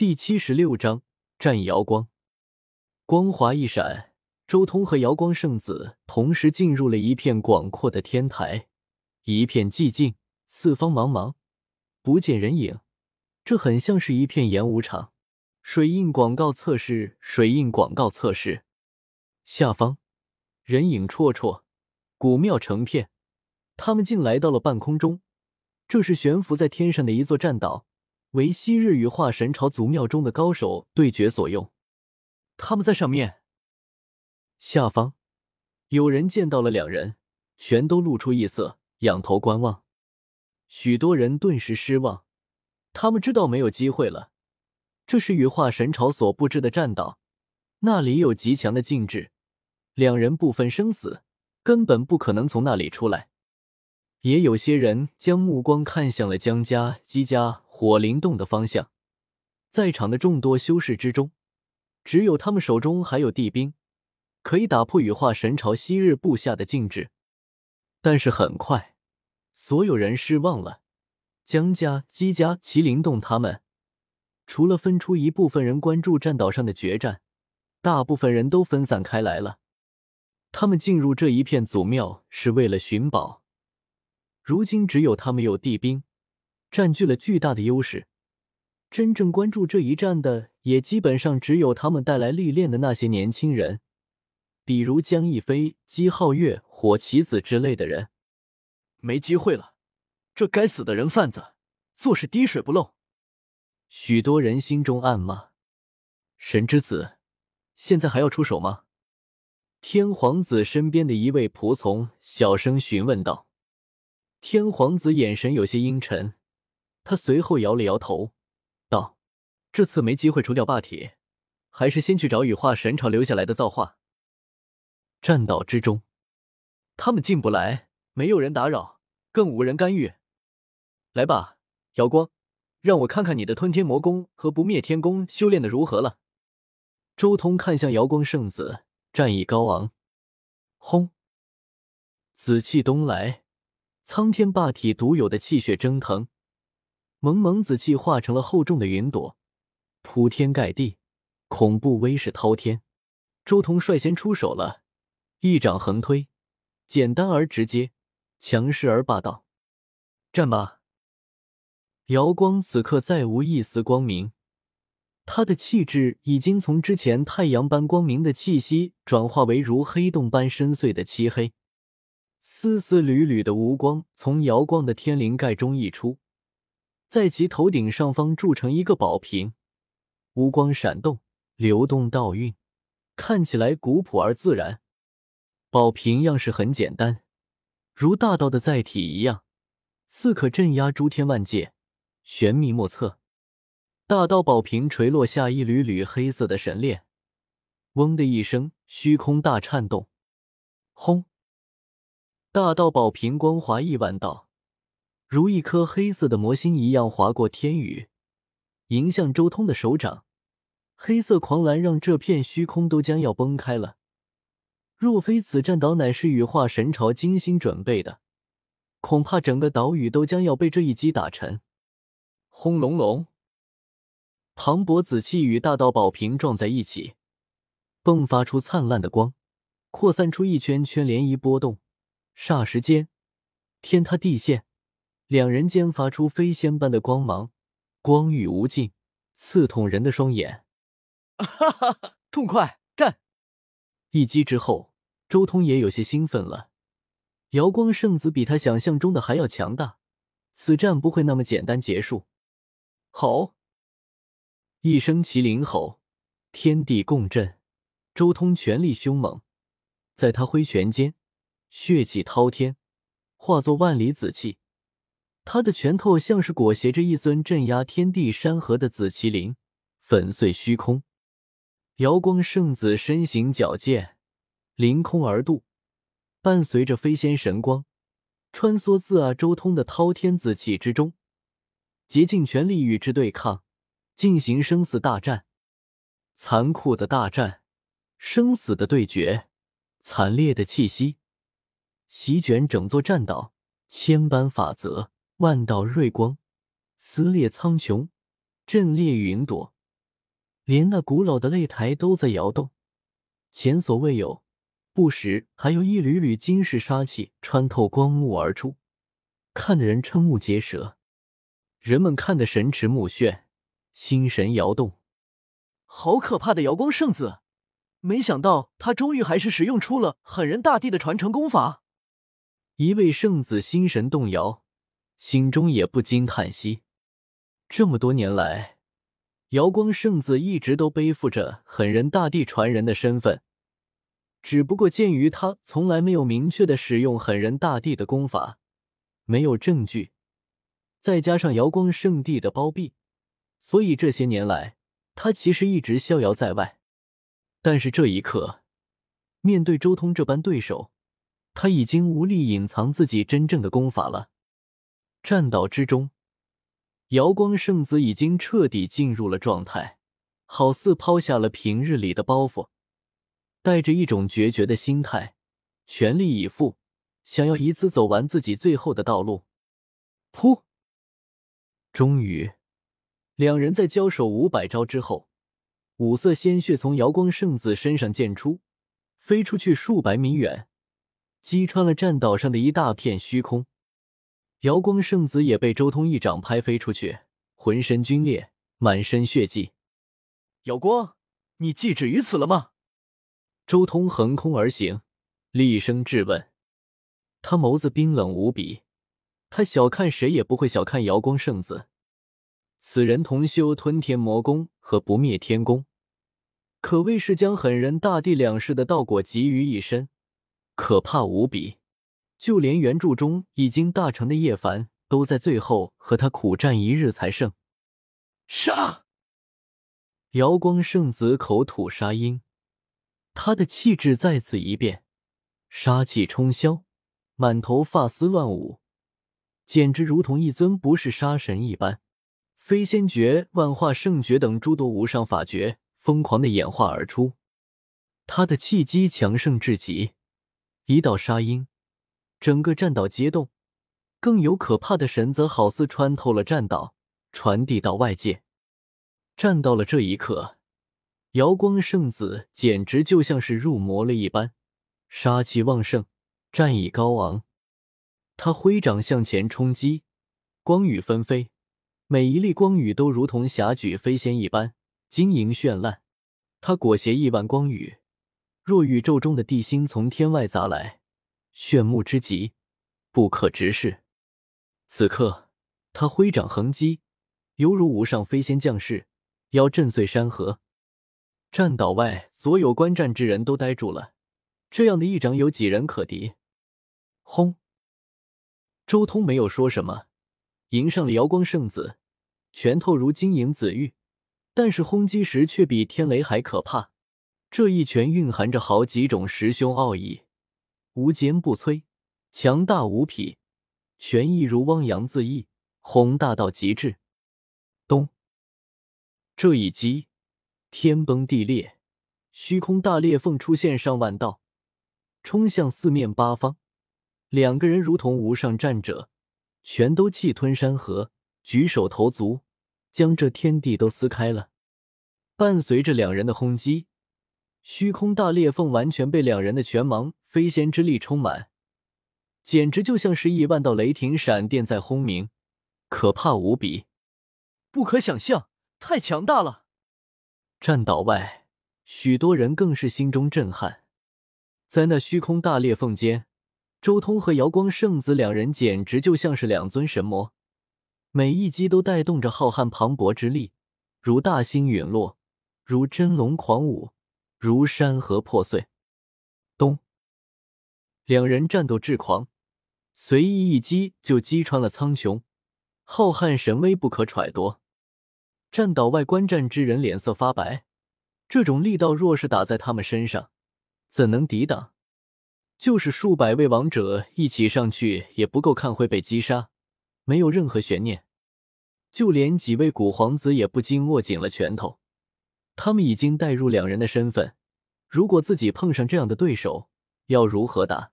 第七十六章战瑶光。光华一闪，周通和瑶光圣子同时进入了一片广阔的天台。一片寂静，四方茫茫，不见人影。这很像是一片演武场。水印广告测试，水印广告测试。下方人影绰绰，古庙成片。他们竟来到了半空中。这是悬浮在天上的一座栈岛。为昔日羽化神朝祖庙中的高手对决所用。他们在上面，下方有人见到了两人，全都露出异色，仰头观望。许多人顿时失望，他们知道没有机会了。这是羽化神朝所布置的栈道，那里有极强的禁制，两人不分生死，根本不可能从那里出来。也有些人将目光看向了江家、姬家。火灵洞的方向，在场的众多修士之中，只有他们手中还有地兵，可以打破羽化神朝昔日布下的禁制。但是很快，所有人失望了。江家、姬家、麒麟洞他们，除了分出一部分人关注战岛上的决战，大部分人都分散开来了。他们进入这一片祖庙是为了寻宝，如今只有他们有地兵。占据了巨大的优势，真正关注这一战的也基本上只有他们带来历练的那些年轻人，比如江逸飞、姬皓月、火棋子之类的人。没机会了，这该死的人贩子做事滴水不漏。许多人心中暗骂：“神之子，现在还要出手吗？”天皇子身边的一位仆从小声询问道。天皇子眼神有些阴沉。他随后摇了摇头，道：“这次没机会除掉霸体，还是先去找羽化神朝留下来的造化。”战岛之中，他们进不来，没有人打扰，更无人干预。来吧，瑶光，让我看看你的吞天魔功和不灭天功修炼的如何了。周通看向瑶光圣子，战意高昂。轰！紫气东来，苍天霸体独有的气血蒸腾。蒙蒙紫气化成了厚重的云朵，铺天盖地，恐怖威势滔天。周通率先出手了，一掌横推，简单而直接，强势而霸道。战吧！瑶光此刻再无一丝光明，他的气质已经从之前太阳般光明的气息，转化为如黑洞般深邃的漆黑。丝丝缕缕的无光从瑶光的天灵盖中溢出。在其头顶上方铸成一个宝瓶，无光闪动，流动倒运，看起来古朴而自然。宝瓶样式很简单，如大道的载体一样，似可镇压诸天万界，玄秘莫测。大道宝瓶垂落下一缕缕黑色的神链，嗡的一声，虚空大颤动。轰！大道宝瓶光华亿万道。如一颗黑色的魔星一样划过天宇，迎向周通的手掌。黑色狂澜让这片虚空都将要崩开了。若非此战岛乃是羽化神朝精心准备的，恐怕整个岛屿都将要被这一击打沉。轰隆隆！磅礴紫气与大道宝瓶撞在一起，迸发出灿烂的光，扩散出一圈圈涟漪波动。霎时间，天塌地陷。两人间发出飞仙般的光芒，光域无尽，刺痛人的双眼。哈哈哈！痛快战！一击之后，周通也有些兴奋了。瑶光圣子比他想象中的还要强大，此战不会那么简单结束。吼！一声麒麟吼，天地共振。周通全力凶猛，在他挥拳间，血气滔天，化作万里紫气。他的拳头像是裹挟着一尊镇压天地山河的紫麒麟，粉碎虚空。瑶光圣子身形矫健，凌空而渡，伴随着飞仙神光，穿梭自阿周通的滔天紫气之中，竭尽全力与之对抗，进行生死大战。残酷的大战，生死的对决，惨烈的气息，席卷整座战岛，千般法则。万道锐光撕裂苍穹，震裂云朵，连那古老的擂台都在摇动，前所未有。不时还有一缕缕金世杀气穿透光幕而出，看得人瞠目结舌。人们看得神驰目眩，心神摇动。好可怕的瑶光圣子！没想到他终于还是使用出了狠人大帝的传承功法。一位圣子心神动摇，心中也不禁叹息。这么多年来，瑶光圣子一直都背负着狠人大帝传人的身份，只不过鉴于他从来没有明确的使用狠人大帝的功法，没有证据，再加上瑶光圣地的包庇，所以这些年来他其实一直逍遥在外。但是这一刻，面对周通这般对手，他已经无力隐藏自己真正的功法了。战岛之中，瑶光圣子已经彻底进入了状态，好似抛下了平日里的包袱，带着一种决绝的心态，全力以赴，想要一次走完自己最后的道路。噗！终于，两人在交手五百招之后。五色鲜血从瑶光圣子身上溅出，飞出去数百米远，击穿了栈道上的一大片虚空。瑶光圣子也被周通一掌拍飞出去，浑身皲裂，满身血迹。瑶光，你既止于此了吗？周通横空而行，厉声质问。他眸子冰冷无比，他小看谁也不会小看瑶光圣子。此人同修吞天魔功和不灭天功。可谓是将狠人大帝两世的道果集于一身，可怕无比。就连原著中已经大成的叶凡，都在最后和他苦战一日才胜。杀！瑶光圣子口吐沙音，他的气质再次一变，杀气冲霄，满头发丝乱舞，简直如同一尊不是杀神一般。飞仙诀、万化圣诀等诸多无上法诀。疯狂的演化而出，他的气机强盛至极，一道杀音，整个战岛皆动。更有可怕的神则好似穿透了战岛，传递到外界。战到了这一刻，瑶光圣子简直就像是入魔了一般，杀气旺盛，战意高昂。他挥掌向前冲击，光雨纷飞，每一粒光雨都如同霞举飞仙一般。晶莹绚烂，他裹挟亿万光雨，若宇宙中的地心从天外砸来，炫目之极，不可直视。此刻，他挥掌横击，犹如无上飞仙降世，要震碎山河。战岛外所有观战之人都呆住了，这样的一掌有几人可敌？轰！周通没有说什么，迎上了瑶光圣子，拳头如晶莹紫玉。但是轰击时却比天雷还可怕，这一拳蕴含着好几种师兄奥义，无坚不摧，强大无匹，拳意如汪洋恣意，宏大到极致。咚！这一击，天崩地裂，虚空大裂缝出现上万道，冲向四面八方。两个人如同无上战者，全都气吞山河，举手投足。将这天地都撕开了。伴随着两人的轰击，虚空大裂缝完全被两人的拳芒、飞仙之力充满，简直就像是亿万道雷霆闪电在轰鸣，可怕无比，不可想象，太强大了。战岛外，许多人更是心中震撼。在那虚空大裂缝间，周通和瑶光圣子两人简直就像是两尊神魔。每一击都带动着浩瀚磅礴之力，如大星陨落，如真龙狂舞，如山河破碎。咚！两人战斗至狂，随意一击就击穿了苍穹，浩瀚神威不可揣度。战岛外观战之人脸色发白，这种力道若是打在他们身上，怎能抵挡？就是数百位王者一起上去，也不够看会被击杀。没有任何悬念，就连几位古皇子也不禁握紧了拳头。他们已经带入两人的身份，如果自己碰上这样的对手，要如何打？